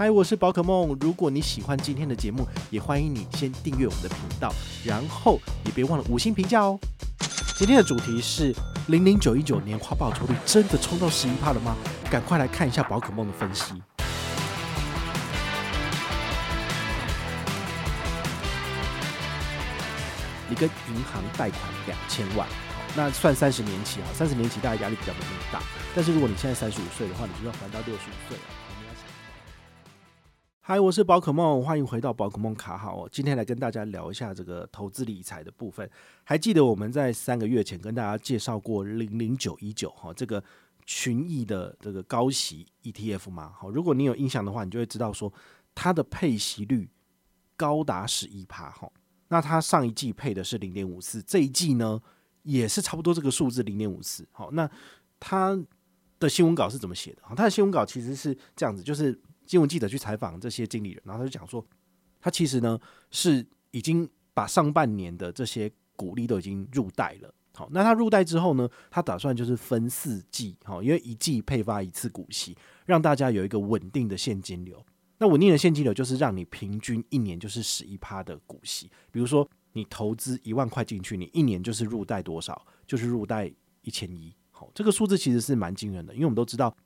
嗨，我是宝可梦。如果你喜欢今天的节目，也欢迎你先订阅我们的频道，然后也别忘了五星评价哦。今天的主题是零零九一九年花报酬率真的冲到十一帕了吗？赶快来看一下宝可梦的分析。你跟银行贷款两千万。那算三十年期啊，三十年期大家压力比较没那么大。但是如果你现在三十五岁的话，你就要还到六十五岁了。嗨，我是宝可梦，欢迎回到宝可梦卡好。今天来跟大家聊一下这个投资理财的部分。还记得我们在三个月前跟大家介绍过零零九一九哈，这个群益的这个高息 ETF 吗？好，如果你有印象的话，你就会知道说它的配息率高达十一趴哈。那它上一季配的是零点五四，这一季呢？也是差不多这个数字零点五四。好，那它的新闻稿是怎么写的？好，它的新闻稿其实是这样子，就是新闻记者去采访这些经理人，然后他就讲说，他其实呢是已经把上半年的这些股利都已经入袋了。好，那他入袋之后呢，他打算就是分四季，好，因为一季配发一次股息，让大家有一个稳定的现金流。那稳定的现金流就是让你平均一年就是十一趴的股息，比如说。你投资一万块进去，你一年就是入袋多少？就是入袋一千一。好，这个数字其实是蛮惊人的，因为我们都知道，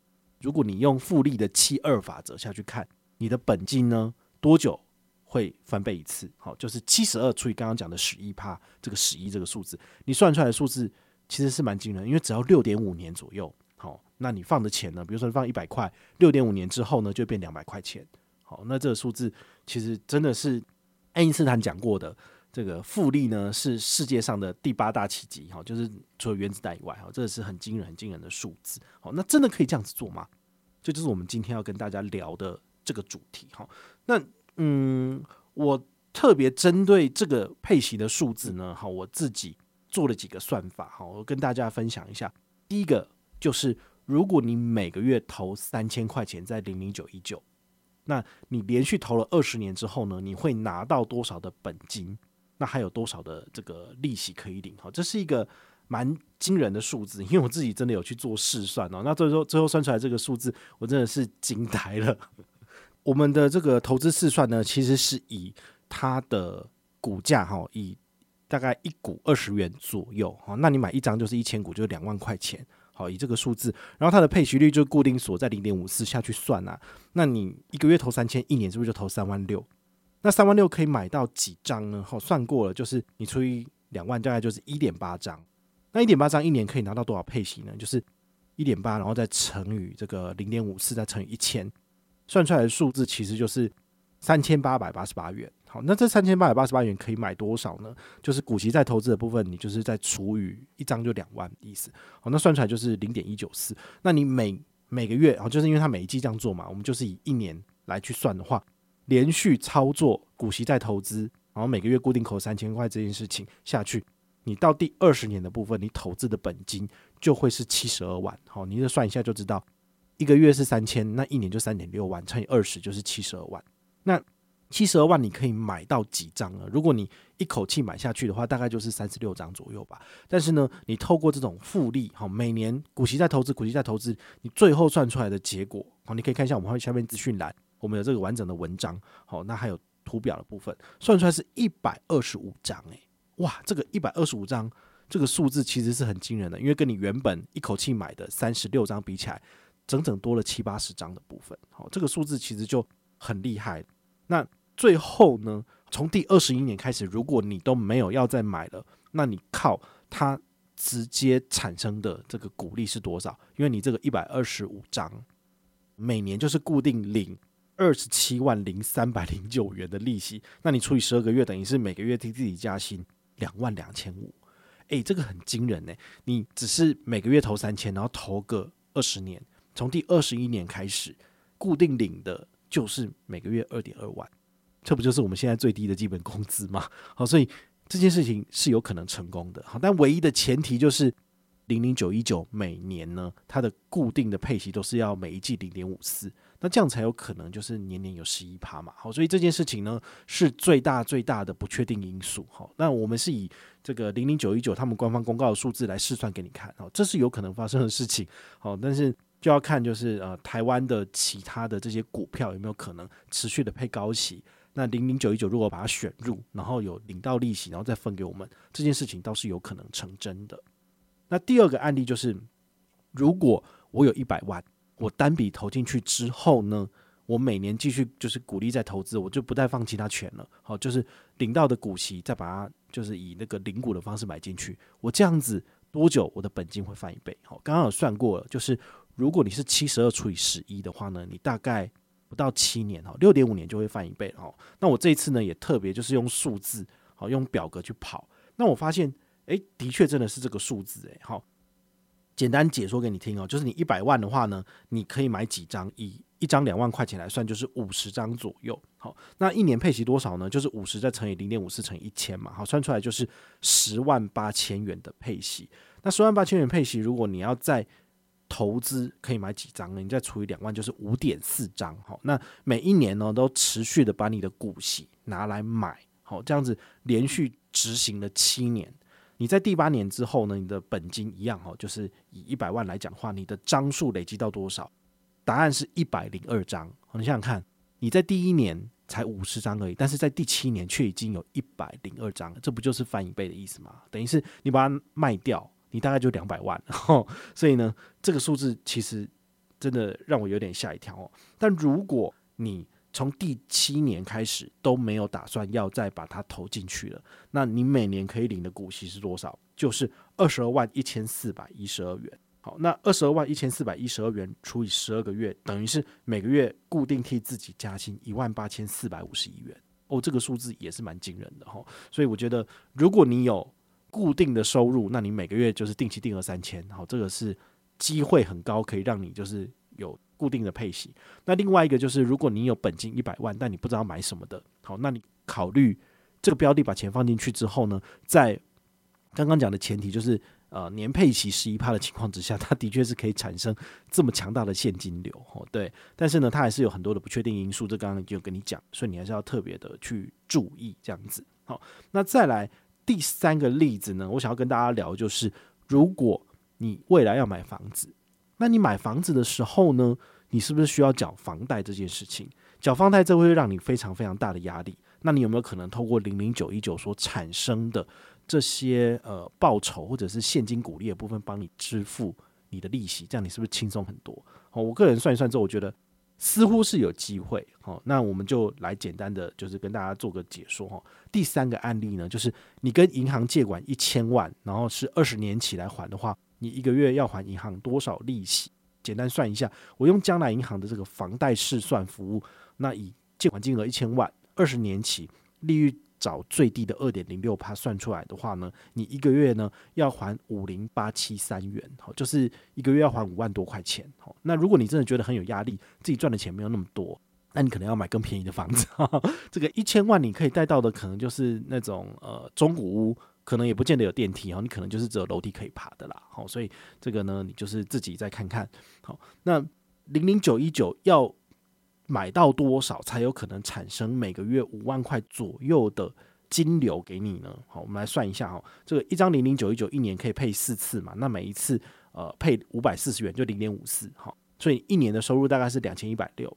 如果你用复利的七二法则下去看，你的本金呢多久会翻倍一次？好，就是七十二除以刚刚讲的十一趴，这个十一这个数字，你算出来的数字其实是蛮惊人，因为只要六点五年左右，好，那你放的钱呢，比如说放一百块，六点五年之后呢，就变两百块钱。好，那这个数字其实真的是爱因斯坦讲过的。这个复利呢是世界上的第八大奇迹，哈，就是除了原子弹以外，哈，这是很惊人、很惊人的数字，好，那真的可以这样子做吗？这就是我们今天要跟大家聊的这个主题，哈。那嗯，我特别针对这个配息的数字呢，哈，我自己做了几个算法，哈，我跟大家分享一下。第一个就是，如果你每个月投三千块钱在零零九一九，那你连续投了二十年之后呢，你会拿到多少的本金？那还有多少的这个利息可以领？哈，这是一个蛮惊人的数字，因为我自己真的有去做试算哦。那最后最后算出来这个数字，我真的是惊呆了。我们的这个投资试算呢，其实是以它的股价哈，以大概一股二十元左右哈。那你买一张就是一千股，就是两万块钱。好，以这个数字，然后它的配息率就固定锁在零点五四下去算啊。那你一个月投三千，一年是不是就投三万六？那三万六可以买到几张呢？好，算过了，就是你除以两万，大概就是一点八张。那一点八张一年可以拿到多少配息呢？就是一点八，然后再乘以这个零点五四，再乘以一千，算出来的数字其实就是三千八百八十八元。好，那这三千八百八十八元可以买多少呢？就是股息再投资的部分，你就是再除以一张就两万意思。好，那算出来就是零点一九四。那你每每个月，好，就是因为它每一季这样做嘛，我们就是以一年来去算的话。连续操作股息再投资，然后每个月固定扣三千块这件事情下去，你到第二十年的部分，你投资的本金就会是七十二万。好，你就算一下就知道，一个月是三千，那一年就三点六万，乘以二十就是七十二万。那七十二万你可以买到几张呢？如果你一口气买下去的话，大概就是三十六张左右吧。但是呢，你透过这种复利，好，每年股息再投资，股息再投资，你最后算出来的结果，好，你可以看一下我们下面资讯栏。我们有这个完整的文章，好，那还有图表的部分，算出来是一百二十五张，诶，哇，这个一百二十五张，这个数字其实是很惊人的，因为跟你原本一口气买的三十六张比起来，整整多了七八十张的部分，好，这个数字其实就很厉害。那最后呢，从第二十一年开始，如果你都没有要再买了，那你靠它直接产生的这个股利是多少？因为你这个一百二十五张，每年就是固定领。二十七万零三百零九元的利息，那你除以十二个月，等于是每个月替自己加薪两万两千五，诶，这个很惊人呢。你只是每个月投三千，然后投个二十年，从第二十一年开始，固定领的就是每个月二点二万，这不就是我们现在最低的基本工资吗？好，所以这件事情是有可能成功的。好，但唯一的前提就是零零九一九每年呢，它的固定的配息都是要每一季零点五四。那这样才有可能，就是年年有十一趴嘛。好，所以这件事情呢，是最大最大的不确定因素。好，那我们是以这个零零九一九他们官方公告的数字来试算给你看。好，这是有可能发生的事情。好，但是就要看就是呃台湾的其他的这些股票有没有可能持续的配高息。那零零九一九如果把它选入，然后有领到利息，然后再分给我们，这件事情倒是有可能成真的。那第二个案例就是，如果我有一百万，我单笔投进去之后呢，我每年继续就是鼓励再投资，我就不再放其他钱了。好，就是领到的股息再把它就是以那个领股的方式买进去，我这样子多久我的本金会翻一倍？好，刚刚有算过了，就是如果你是七十二除以十一的话呢，你大概。不到七年哈，六点五年就会翻一倍哈。那我这一次呢，也特别就是用数字好，用表格去跑。那我发现，诶，的确真的是这个数字诶。好，简单解说给你听哦，就是你一百万的话呢，你可以买几张？以一张两万块钱来算，就是五十张左右。好，那一年配息多少呢？就是五十再乘以零点五四乘以一千嘛。好，算出来就是十万八千元的配息。那十万八千元配息，如果你要再投资可以买几张呢？你再除以两万，就是五点四张。好，那每一年呢，都持续的把你的股息拿来买，好，这样子连续执行了七年。你在第八年之后呢，你的本金一样，哦，就是以一百万来讲的话，你的张数累积到多少？答案是一百零二张。你想想看，你在第一年才五十张而已，但是在第七年却已经有一百零二张，这不就是翻一倍的意思吗？等于是你把它卖掉。你大概就两百万，所以呢，这个数字其实真的让我有点吓一跳哦。但如果你从第七年开始都没有打算要再把它投进去了，那你每年可以领的股息是多少？就是二十二万一千四百一十二元。好，那二十二万一千四百一十二元除以十二个月，等于是每个月固定替自己加薪一万八千四百五十一元哦。这个数字也是蛮惊人的哈。所以我觉得，如果你有固定的收入，那你每个月就是定期定额三千，好，这个是机会很高，可以让你就是有固定的配息。那另外一个就是，如果你有本金一百万，但你不知道买什么的，好，那你考虑这个标的把钱放进去之后呢，在刚刚讲的前提就是，呃，年配息十一趴的情况之下，它的确是可以产生这么强大的现金流，哦，对。但是呢，它还是有很多的不确定因素，这刚刚就跟你讲，所以你还是要特别的去注意这样子。好，那再来。第三个例子呢，我想要跟大家聊，就是如果你未来要买房子，那你买房子的时候呢，你是不是需要缴房贷这件事情？缴房贷这会让你非常非常大的压力。那你有没有可能透过零零九一九所产生的这些呃报酬或者是现金股利的部分，帮你支付你的利息？这样你是不是轻松很多？哦，我个人算一算之后，我觉得。似乎是有机会，好，那我们就来简单的就是跟大家做个解说哈。第三个案例呢，就是你跟银行借款一千万，然后是二十年期来还的话，你一个月要还银行多少利息？简单算一下，我用将来银行的这个房贷试算服务，那以借款金额一千万，二十年期利率。找最低的二点零六趴算出来的话呢，你一个月呢要还五零八七三元，好，就是一个月要还五万多块钱，好，那如果你真的觉得很有压力，自己赚的钱没有那么多，那你可能要买更便宜的房子。这个一千万你可以贷到的，可能就是那种呃中古屋，可能也不见得有电梯，哈，你可能就是只有楼梯可以爬的啦，好，所以这个呢，你就是自己再看看，好，那零零九一九要。买到多少才有可能产生每个月五万块左右的金流给你呢？好，我们来算一下哈，这个一张零零九一九一年可以配四次嘛？那每一次呃配五百四十元，就零点五四，好，所以一年的收入大概是两千一百六。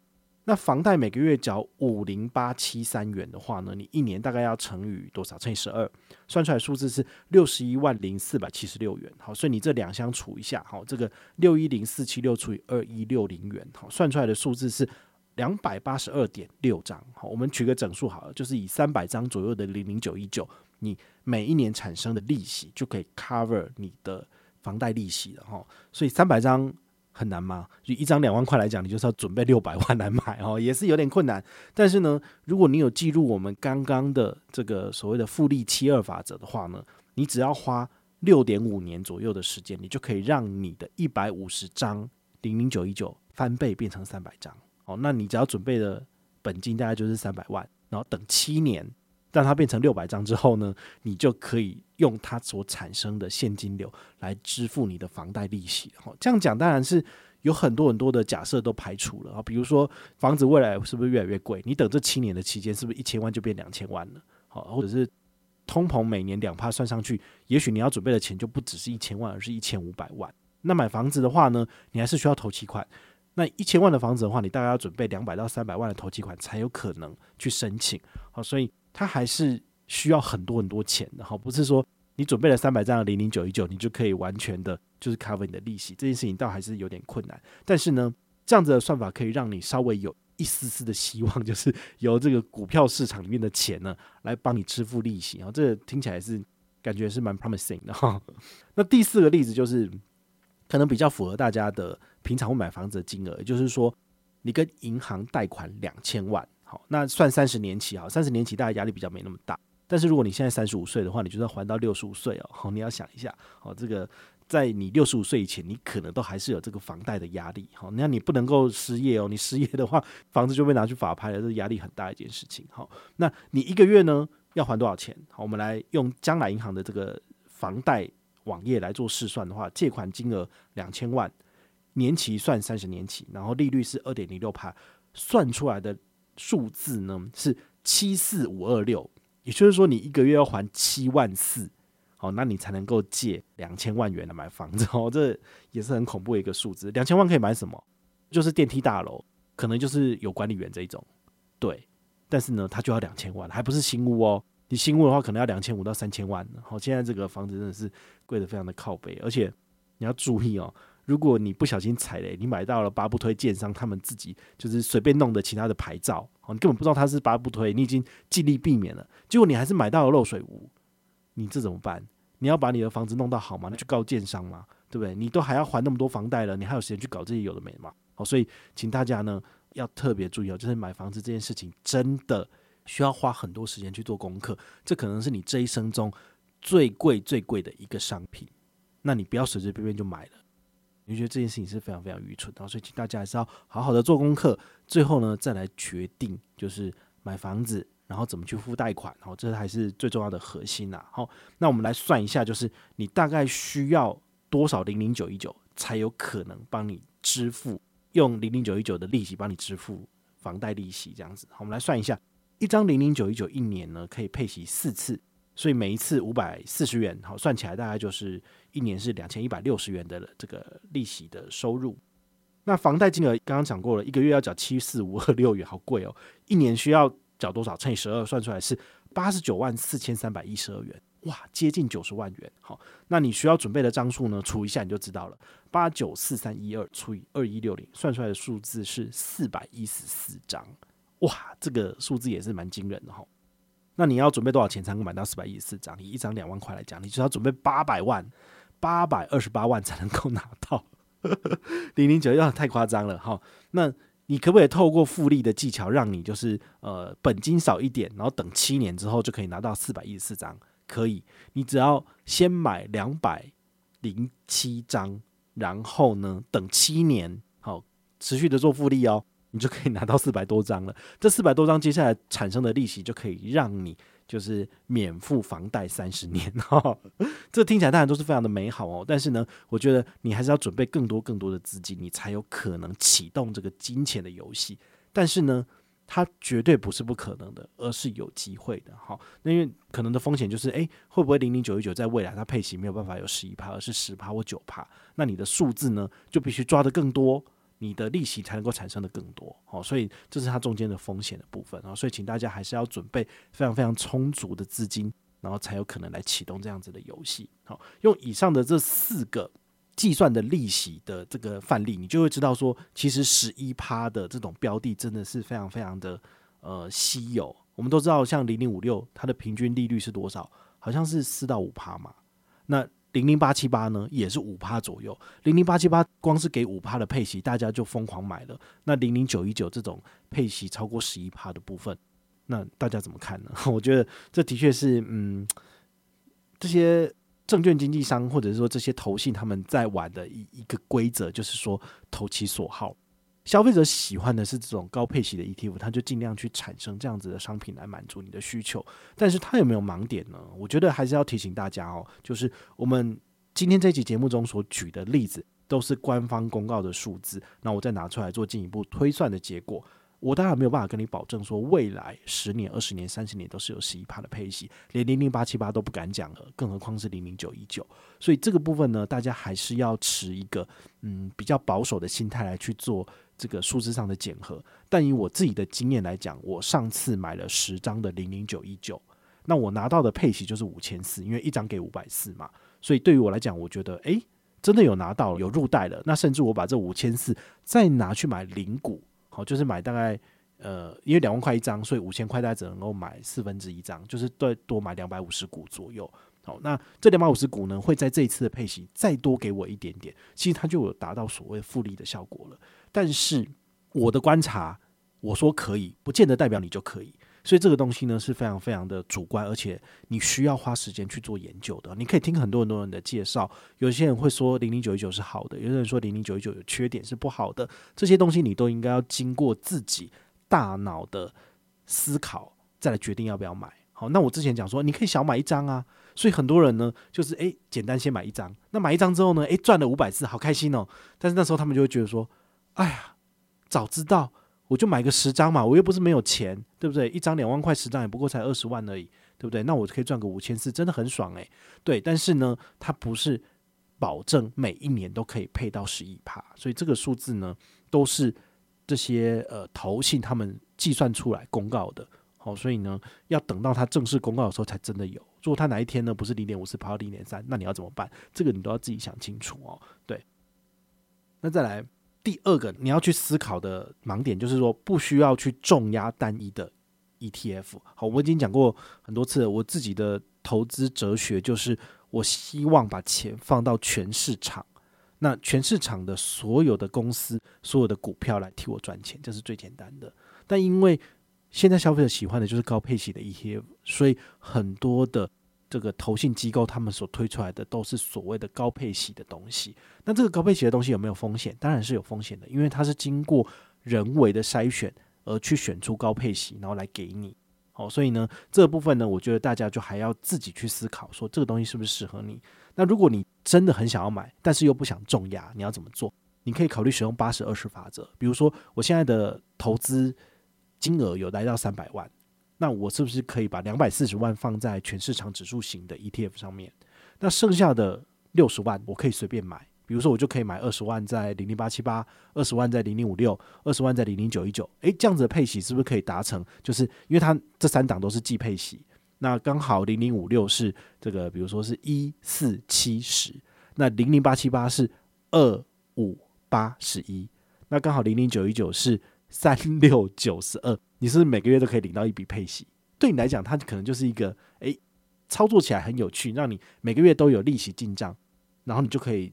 那房贷每个月缴五零八七三元的话呢，你一年大概要乘以多少？乘以十二，算出来数字是六十一万零四百七十六元。好，所以你这两项除一下，好，这个六一零四七六除以二一六零元，好，算出来的数字是。两百八十二点六张，好，我们取个整数好了，就是以三百张左右的零零九一九，你每一年产生的利息就可以 cover 你的房贷利息了哈。所以三百张很难吗？就一张两万块来讲，你就是要准备六百万来买哦，也是有点困难。但是呢，如果你有记录我们刚刚的这个所谓的复利七二法则的话呢，你只要花六点五年左右的时间，你就可以让你的一百五十张零零九一九翻倍变成三百张。哦，那你只要准备的本金大概就是三百万，然后等七年让它变成六百张之后呢，你就可以用它所产生的现金流来支付你的房贷利息。哦，这样讲当然是有很多很多的假设都排除了啊，比如说房子未来是不是越来越贵？你等这七年的期间是不是一千万就变两千万了？好，或者是通膨每年两趴算上去，也许你要准备的钱就不只是一千万，而是一千五百万。那买房子的话呢，你还是需要投期款。那一千万的房子的话，你大概要准备两百到三百万的投期款才有可能去申请。好，所以它还是需要很多很多钱的。哈，不是说你准备了三百张的零零九一九，你就可以完全的就是 cover 你的利息。这件事情倒还是有点困难。但是呢，这样子的算法可以让你稍微有一丝丝的希望，就是由这个股票市场里面的钱呢，来帮你支付利息。然后这听起来是感觉是蛮 promising 的哈。那第四个例子就是。可能比较符合大家的平常会买房子的金额，也就是说，你跟银行贷款两千万，好，那算三十年期，好，三十年期大家压力比较没那么大。但是如果你现在三十五岁的话，你就算还到六十五岁哦，好，你要想一下，好，这个在你六十五岁以前，你可能都还是有这个房贷的压力，好，那你不能够失业哦，你失业的话，房子就被拿去法拍了，这压力很大一件事情，好，那你一个月呢要还多少钱？好，我们来用将来银行的这个房贷。网页来做试算的话，借款金额两千万，年期算三十年期，然后利率是二点零六趴，算出来的数字呢是七四五二六，也就是说你一个月要还七万四，好，那你才能够借两千万元来买房子 哦，这也是很恐怖的一个数字。两千万可以买什么？就是电梯大楼，可能就是有管理员这一种，对，但是呢，它就要两千万，还不是新屋哦。你新屋的话，可能要两千五到三千万。好，现在这个房子真的是贵得非常的靠北，而且你要注意哦，如果你不小心踩雷，你买到了八不推建商他们自己就是随便弄的其他的牌照，哦，你根本不知道他是八不推，你已经尽力避免了，结果你还是买到了漏水屋，你这怎么办？你要把你的房子弄到好吗？那去告建商吗？对不对？你都还要还那么多房贷了，你还有时间去搞这些有的没的吗？好，所以请大家呢要特别注意哦，就是买房子这件事情真的。需要花很多时间去做功课，这可能是你这一生中最贵最贵的一个商品。那你不要随随便便就买了，你觉得这件事情是非常非常愚蠢的。所以请大家还是要好好的做功课，最后呢再来决定就是买房子，然后怎么去付贷款，然后这还是最重要的核心呐。好，那我们来算一下，就是你大概需要多少零零九一九才有可能帮你支付，用零零九一九的利息帮你支付房贷利息这样子。好，我们来算一下。一张零零九一九一年呢，可以配息四次，所以每一次五百四十元，好，算起来大概就是一年是两千一百六十元的这个利息的收入。那房贷金额刚刚讲过了，一个月要缴七四五二六元，好贵哦。一年需要缴多少？乘以十二，算出来是八十九万四千三百一十二元，哇，接近九十万元。好，那你需要准备的张数呢？除一下你就知道了，八九四三一二除以二一六零，算出来的数字是四百一十四张。哇，这个数字也是蛮惊人的哈。那你要准备多少钱才能买到四百一十四张？你一张两万块来讲，你就要准备八百万，八百二十八万才能够拿到。零零九要太夸张了哈。那你可不可以透过复利的技巧，让你就是呃本金少一点，然后等七年之后就可以拿到四百一十四张？可以，你只要先买两百零七张，然后呢等七年，好持续的做复利哦。你就可以拿到四百多张了。这四百多张接下来产生的利息，就可以让你就是免付房贷三十年哈。这听起来当然都是非常的美好哦。但是呢，我觉得你还是要准备更多更多的资金，你才有可能启动这个金钱的游戏。但是呢，它绝对不是不可能的，而是有机会的哈。那因为可能的风险就是，诶，会不会零零九一九在未来它配息没有办法有十一趴，而是十趴或九趴？那你的数字呢，就必须抓得更多。你的利息才能够产生的更多，好，所以这是它中间的风险的部分啊，所以请大家还是要准备非常非常充足的资金，然后才有可能来启动这样子的游戏。好，用以上的这四个计算的利息的这个范例，你就会知道说，其实十一趴的这种标的真的是非常非常的呃稀有。我们都知道，像零零五六，它的平均利率是多少？好像是四到五趴嘛。那零零八七八呢，也是五趴左右。零零八七八光是给五趴的配息，大家就疯狂买了。那零零九一九这种配息超过十一趴的部分，那大家怎么看呢？我觉得这的确是，嗯，这些证券经纪商或者是说这些投信他们在玩的一一个规则，就是说投其所好。消费者喜欢的是这种高配息的 ETF，他就尽量去产生这样子的商品来满足你的需求。但是它有没有盲点呢？我觉得还是要提醒大家哦，就是我们今天这期节目中所举的例子都是官方公告的数字，那我再拿出来做进一步推算的结果。我当然没有办法跟你保证说未来十年、二十年、三十年都是有十一趴的配息，连零零八七八都不敢讲了，更何况是零零九一九。所以这个部分呢，大家还是要持一个嗯比较保守的心态来去做这个数字上的检核。但以我自己的经验来讲，我上次买了十张的零零九一九，那我拿到的配息就是五千四，因为一张给五百四嘛。所以对于我来讲，我觉得诶，真的有拿到有入袋了。那甚至我把这五千四再拿去买零股。好，就是买大概呃，因为两万块一张，所以五千块大概只能够买四分之一张，就是对多买两百五十股左右。好，那这两百五十股呢，会在这一次的配息再多给我一点点，其实它就有达到所谓复利的效果了。但是我的观察，我说可以，不见得代表你就可以。所以这个东西呢是非常非常的主观，而且你需要花时间去做研究的。你可以听很多很多人的介绍，有些人会说零零九一九是好的，有些人说零零九一九有缺点是不好的。这些东西你都应该要经过自己大脑的思考，再来决定要不要买。好，那我之前讲说你可以小买一张啊，所以很多人呢就是诶简单先买一张，那买一张之后呢诶赚了五百次，好开心哦。但是那时候他们就会觉得说，哎呀，早知道。我就买个十张嘛，我又不是没有钱，对不对？一张两万块，十张也不过才二十万而已，对不对？那我可以赚个五千四，真的很爽诶。对，但是呢，它不是保证每一年都可以配到十一趴，所以这个数字呢，都是这些呃投信他们计算出来公告的。好，所以呢，要等到它正式公告的时候才真的有。如果它哪一天呢不是零点五四，跑到零点三，那你要怎么办？这个你都要自己想清楚哦。对，那再来。第二个你要去思考的盲点就是说，不需要去重压单一的 ETF。好，我已经讲过很多次了，我自己的投资哲学就是，我希望把钱放到全市场，那全市场的所有的公司、所有的股票来替我赚钱，这是最简单的。但因为现在消费者喜欢的就是高配息的 ETF，所以很多的。这个投信机构他们所推出来的都是所谓的高配息的东西，那这个高配息的东西有没有风险？当然是有风险的，因为它是经过人为的筛选而去选出高配息，然后来给你。好，所以呢，这个部分呢，我觉得大家就还要自己去思考，说这个东西是不是适合你。那如果你真的很想要买，但是又不想重压，你要怎么做？你可以考虑使用八十二十法则，比如说我现在的投资金额有来到三百万。那我是不是可以把两百四十万放在全市场指数型的 ETF 上面？那剩下的六十万我可以随便买，比如说我就可以买二十万在零零八七八，二十万在零零五六，二十万在零零九一九。诶，这样子的配息是不是可以达成？就是因为它这三档都是计配息，那刚好零零五六是这个，比如说是一四七十，那零零八七八是二五八十一，那刚好零零九一九是三六九十二。你是是每个月都可以领到一笔配息？对你来讲，它可能就是一个诶，操作起来很有趣，让你每个月都有利息进账，然后你就可以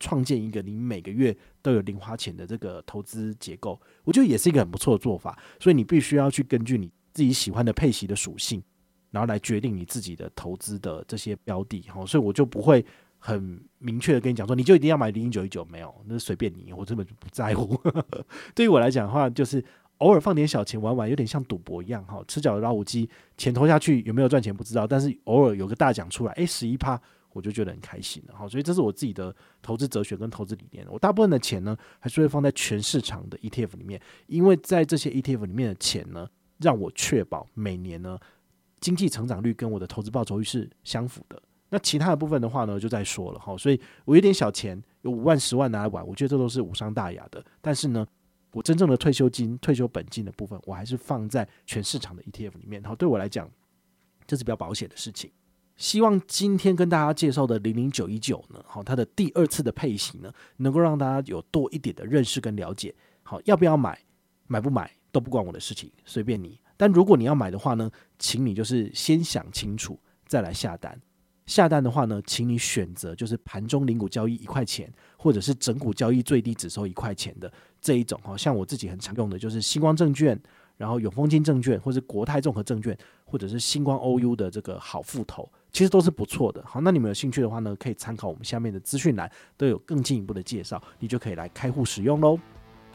创建一个你每个月都有零花钱的这个投资结构。我觉得也是一个很不错的做法。所以你必须要去根据你自己喜欢的配息的属性，然后来决定你自己的投资的这些标的。好，所以我就不会很明确的跟你讲说，你就一定要买零零九一九，没有，那随便你，我根本就不在乎。对于我来讲的话，就是。偶尔放点小钱玩玩，有点像赌博一样哈。吃脚的老虎机，钱投下去有没有赚钱不知道，但是偶尔有个大奖出来，诶，十一趴，我就觉得很开心了哈。所以这是我自己的投资哲学跟投资理念。我大部分的钱呢，还是会放在全市场的 ETF 里面，因为在这些 ETF 里面的钱呢，让我确保每年呢经济成长率跟我的投资报酬率是相符的。那其他的部分的话呢，就再说了哈。所以我有点小钱，有五万、十万拿来玩，我觉得这都是无伤大雅的。但是呢。我真正的退休金、退休本金的部分，我还是放在全市场的 ETF 里面。然后，对我来讲，这是比较保险的事情。希望今天跟大家介绍的零零九一九呢，好，它的第二次的配型呢，能够让大家有多一点的认识跟了解。好，要不要买，买不买都不关我的事情，随便你。但如果你要买的话呢，请你就是先想清楚再来下单。下单的话呢，请你选择就是盘中零股交易一块钱，或者是整股交易最低只收一块钱的这一种哈。像我自己很常用的就是星光证券，然后永丰金证券，或者是国泰综合证券，或者是星光 OU 的这个好富投，其实都是不错的。好，那你们有兴趣的话呢，可以参考我们下面的资讯栏，都有更进一步的介绍，你就可以来开户使用喽。